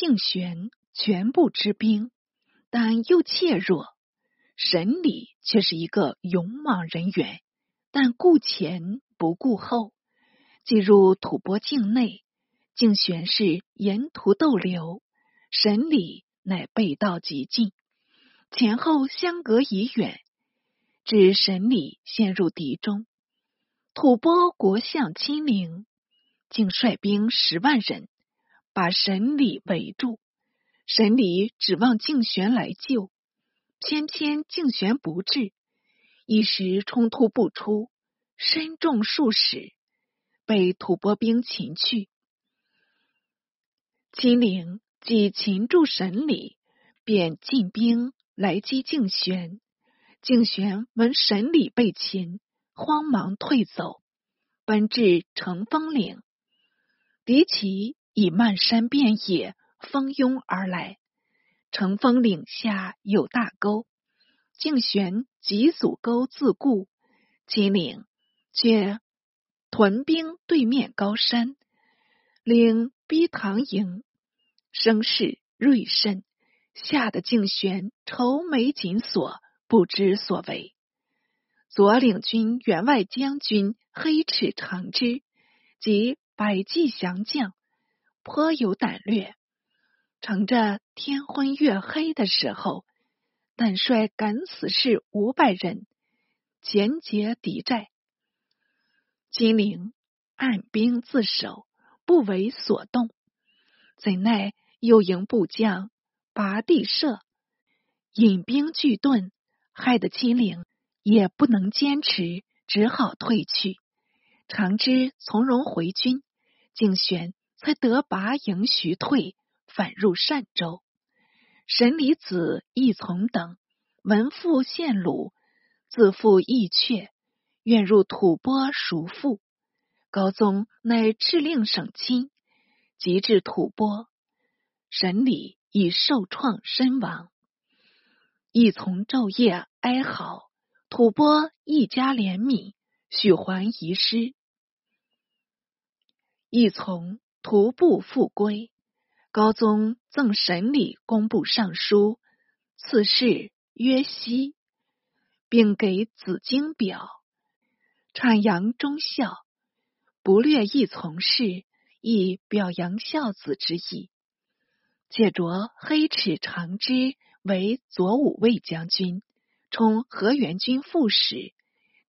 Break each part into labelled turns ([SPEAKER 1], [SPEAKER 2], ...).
[SPEAKER 1] 敬玄全部之兵，但又怯弱。神里却是一个勇猛人员，但顾前不顾后。进入吐蕃境内，敬玄是沿途逗留，神里乃背道极近，前后相隔已远，致神里陷入敌中。吐蕃国相亲临竟率兵十万人把神里围住，神里指望静玄来救，偏偏静玄不至，一时冲突不出，身中数矢。被吐蕃兵擒去，秦陵即擒住神里，便进兵来击静玄。静玄闻神里被擒，慌忙退走，奔至乘风岭。敌骑以漫山遍野蜂拥而来，乘风岭下有大沟，敬玄急阻沟自固，秦岭却。屯兵对面高山，领逼唐营，声势锐甚，吓得敬玄愁眉紧锁，不知所为。左领军员外将军黑齿长之及百骑降将颇有胆略，乘着天昏月黑的时候，但率敢死士五百人，前劫敌寨。金陵按兵自守，不为所动。怎奈右营部将拔地射，引兵拒盾，害得金陵也不能坚持，只好退去。长之从容回军，敬玄才得拔营徐退，返入善州。神离子亦从等闻父献鲁，自负义阙。愿入吐蕃赎父，高宗乃敕令省亲，即至吐蕃，审理已受创身亡，亦从昼夜哀嚎。吐蕃一家怜悯，许还遗失，亦从徒步复归。高宗赠审理工部尚书，赐谥曰熙，并给紫荆表。阐扬忠孝，不略一从事，亦表扬孝子之意。借着黑齿长之为左武卫将军，充河源军副使，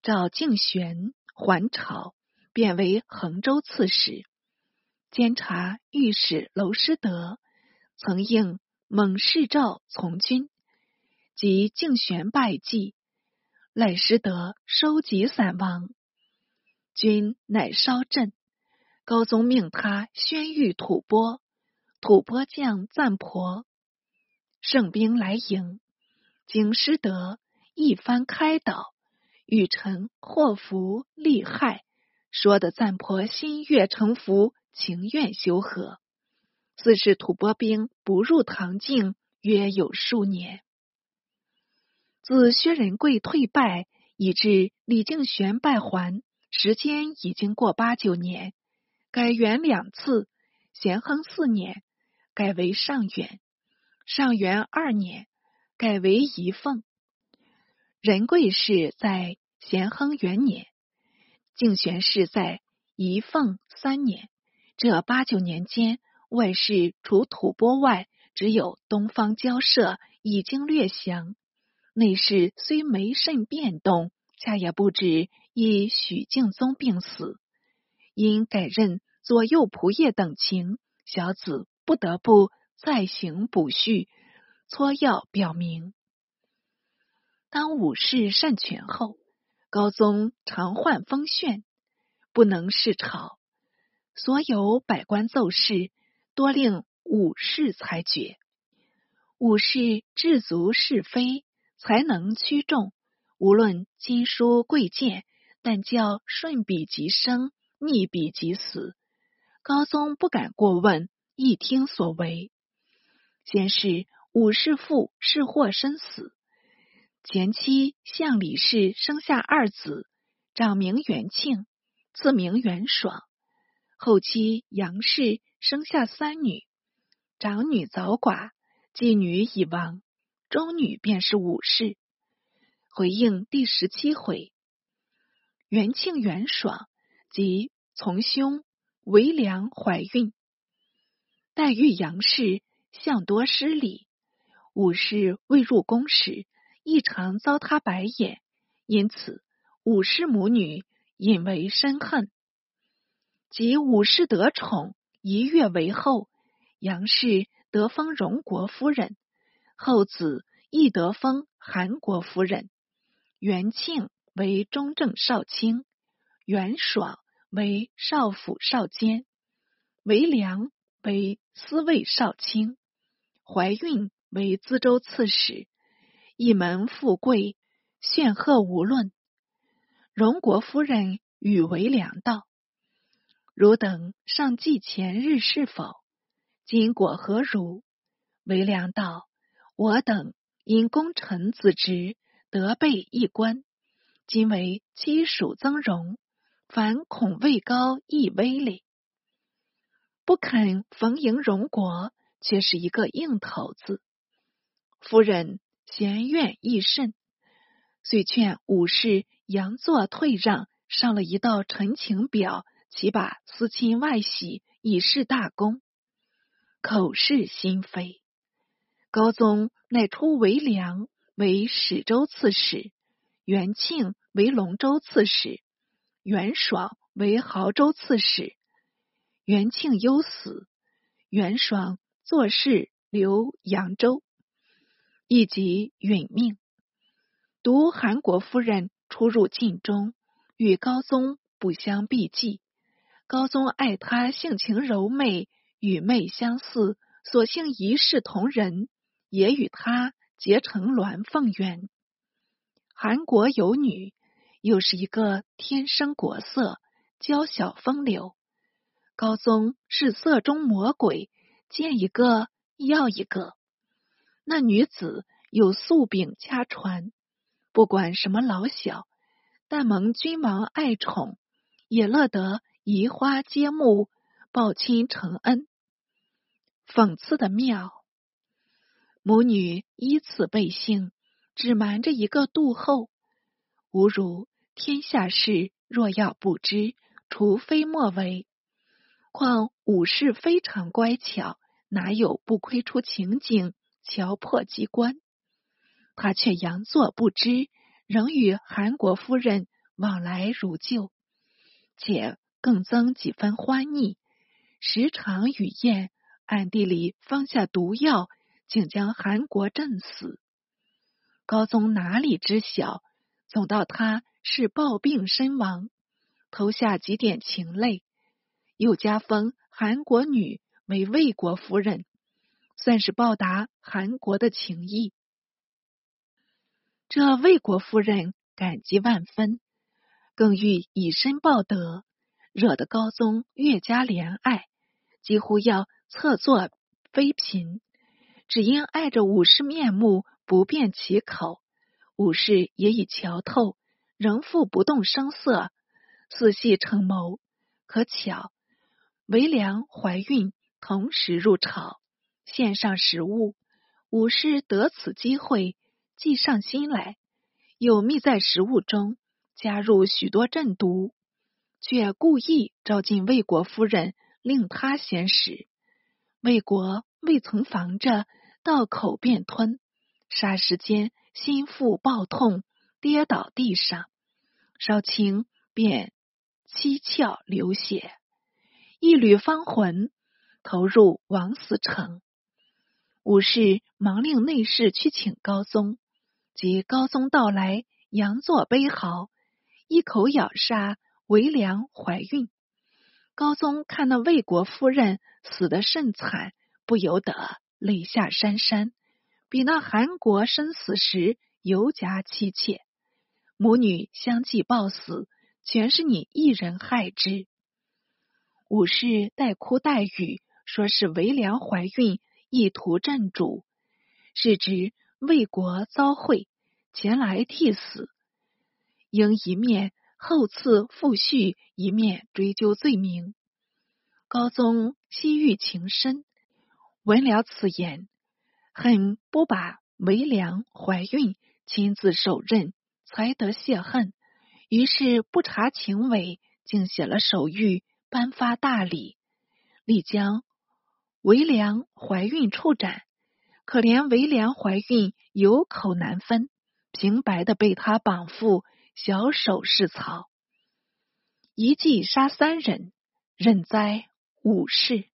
[SPEAKER 1] 召敬玄还朝，贬为衡州刺史。监察御史娄师德曾应蒙氏诏从军，及敬玄败绩。赖师德收集散亡，军乃稍振。高宗命他宣谕吐蕃，吐蕃将赞婆圣兵来迎，经师德一番开导，与臣祸福利害，说的赞婆心悦诚服，情愿修和。自是吐蕃兵不入唐境，约有数年。自薛仁贵退败，以至李敬玄败还，时间已经过八九年。改元两次，咸亨四年改为上元，上元二年改为仪凤。仁贵是在咸亨元年，敬玄是在仪凤三年。这八九年间，外事除吐蕃外，只有东方交涉已经略详。内事虽没甚变动，恰也不止以许敬宗病死，因改任左右仆射等情，小子不得不再行补叙，撮药表明。当武士善权后，高宗常患风眩，不能视朝，所有百官奏事多令武士裁决，武士治足是非。才能驱众，无论经书贵贱，但叫顺彼即生，逆彼即死。高宗不敢过问，一听所为。先是武士父是祸身死，前妻向李氏生下二子，长名元庆，次名元爽；后期杨氏生下三女，长女早寡，继女已亡，中女便是武氏。回应第十七回，元庆、元爽及从兄为良怀孕，黛玉杨氏向多失礼，武氏未入宫时，异常遭他白眼，因此武氏母女引为深恨。即武氏得宠，一跃为后，杨氏得封荣国夫人，后子亦得封韩国夫人。元庆为中正少卿，元爽为少府少监，为良为司卫少卿，怀孕为资州刺史，一门富贵，炫赫无论。荣国夫人与为良道：“汝等上祭前日是否？今果何如？”为良道：“我等因功臣子侄。”得备一官，今为妻属增荣，凡恐位高亦威哩，不肯逢迎荣国，却是一个硬头子。夫人嫌怨亦甚，遂劝武士杨作退让，上了一道陈情表，岂把私亲外喜，以示大功。口是心非，高宗乃出为梁。为始州刺史，元庆为龙州刺史，元爽为亳州刺史。元庆忧死，元爽做事留扬州，以及殒命。独韩国夫人出入晋中，与高宗不相避忌。高宗爱她性情柔媚，与媚相似，所幸一视同仁，也与她。结成鸾凤缘，韩国有女，又是一个天生国色，娇小风流。高宗是色中魔鬼，见一个要一个。那女子有素柄家传，不管什么老小，但蒙君王爱宠，也乐得移花接木，报亲承恩。讽刺的妙。母女依次背姓，只瞒着一个杜后。吾如天下事，若要不知，除非莫为。况武氏非常乖巧，哪有不窥出情景，瞧破机关？他却佯作不知，仍与韩国夫人往来如旧，且更增几分欢腻，时常与燕，暗地里放下毒药。竟将韩国震死。高宗哪里知晓，总道他是暴病身亡，投下几点情泪，又加封韩国女为魏国夫人，算是报答韩国的情谊。这魏国夫人感激万分，更欲以身报德，惹得高宗越加怜爱，几乎要侧坐妃嫔。只因碍着武士面目，不便启口。武士也已瞧透，仍复不动声色，似系成谋。可巧为良怀孕，同时入朝，献上食物。武士得此机会，计上心来，又密在食物中加入许多鸩毒，却故意招进魏国夫人，令他先使。魏国未曾防着。到口便吞，霎时间心腹暴痛，跌倒地上，少卿便七窍流血，一缕芳魂投入王死城。武士忙令内侍去请高宗，及高宗到来，佯作悲嚎，一口咬杀为良怀孕。高宗看那魏国夫人死得甚惨，不由得。泪下潸潸，比那韩国生死时尤加凄切。母女相继暴死，全是你一人害之。武士带哭带语，说是为良怀孕，意图镇主，是指魏国遭会，前来替死。应一面后赐复续，一面追究罪名。高宗西域情深。闻了此言，恨不把韦良怀孕亲自手刃，才得泄恨。于是不查情伪，竟写了手谕，颁发大礼，立将韦良怀孕处斩。可怜韦良怀孕有口难分，平白的被他绑缚，小手是草，一计杀三人，任哉武氏。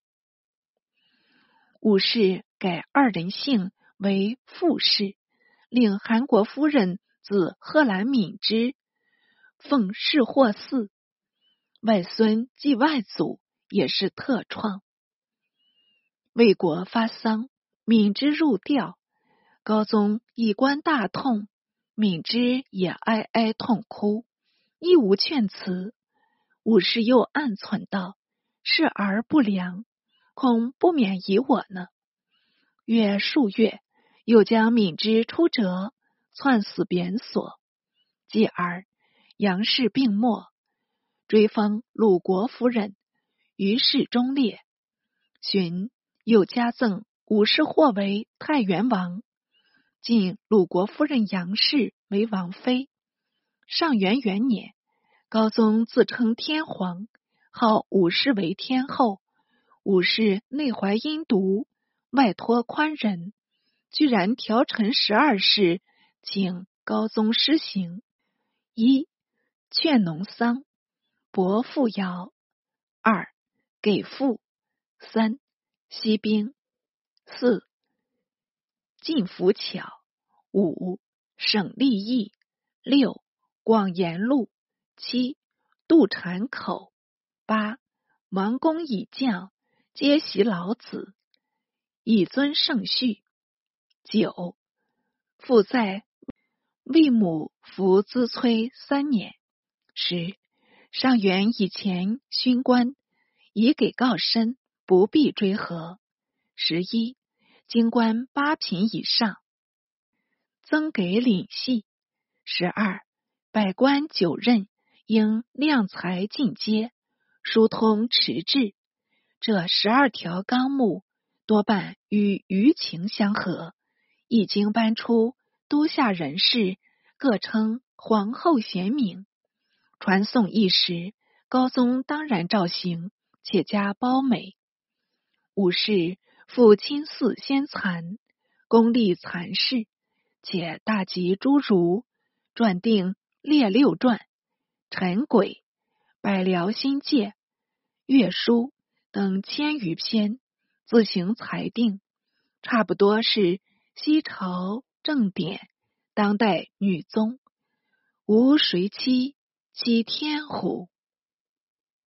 [SPEAKER 1] 武氏改二人姓为傅氏，令韩国夫人子贺兰敏之奉世获嗣，外孙继外祖，也是特创。魏国发丧。敏之入吊，高宗以观大痛，敏之也哀哀痛哭，亦无劝辞。武士又暗忖道：“是而不良，恐不免疑我呢。”约数月，又将敏之出折，窜死贬所。继而杨氏病没，追封鲁国夫人，于是忠烈。荀又加赠。武士或为太原王，晋鲁国夫人杨氏为王妃。上元元年，高宗自称天皇，号武氏为天后。武氏内怀阴毒，外托宽仁，居然调陈十二事，请高宗施行：一劝农桑，薄赋徭；二给赋；三息兵。四进福巧，五省利益，六广言路，七渡产口，八王公以将，皆习老子，以尊圣序。九父在魏母服资催三年。十上元以前勋官，已给告身，不必追和。十一。京官八品以上，增给领系。十二，百官九任，应量才进阶，疏通迟滞。这十二条纲目，多半与舆情相合。一经颁出，都下人士各称皇后贤明，传颂一时。高宗当然照行，且加褒美。武士。父亲嗣先残，功立残事，且大集诸儒，撰定列六传、陈轨、百僚新界、月书等千余篇，自行裁定，差不多是西朝正典，当代女宗，无谁欺欺天虎？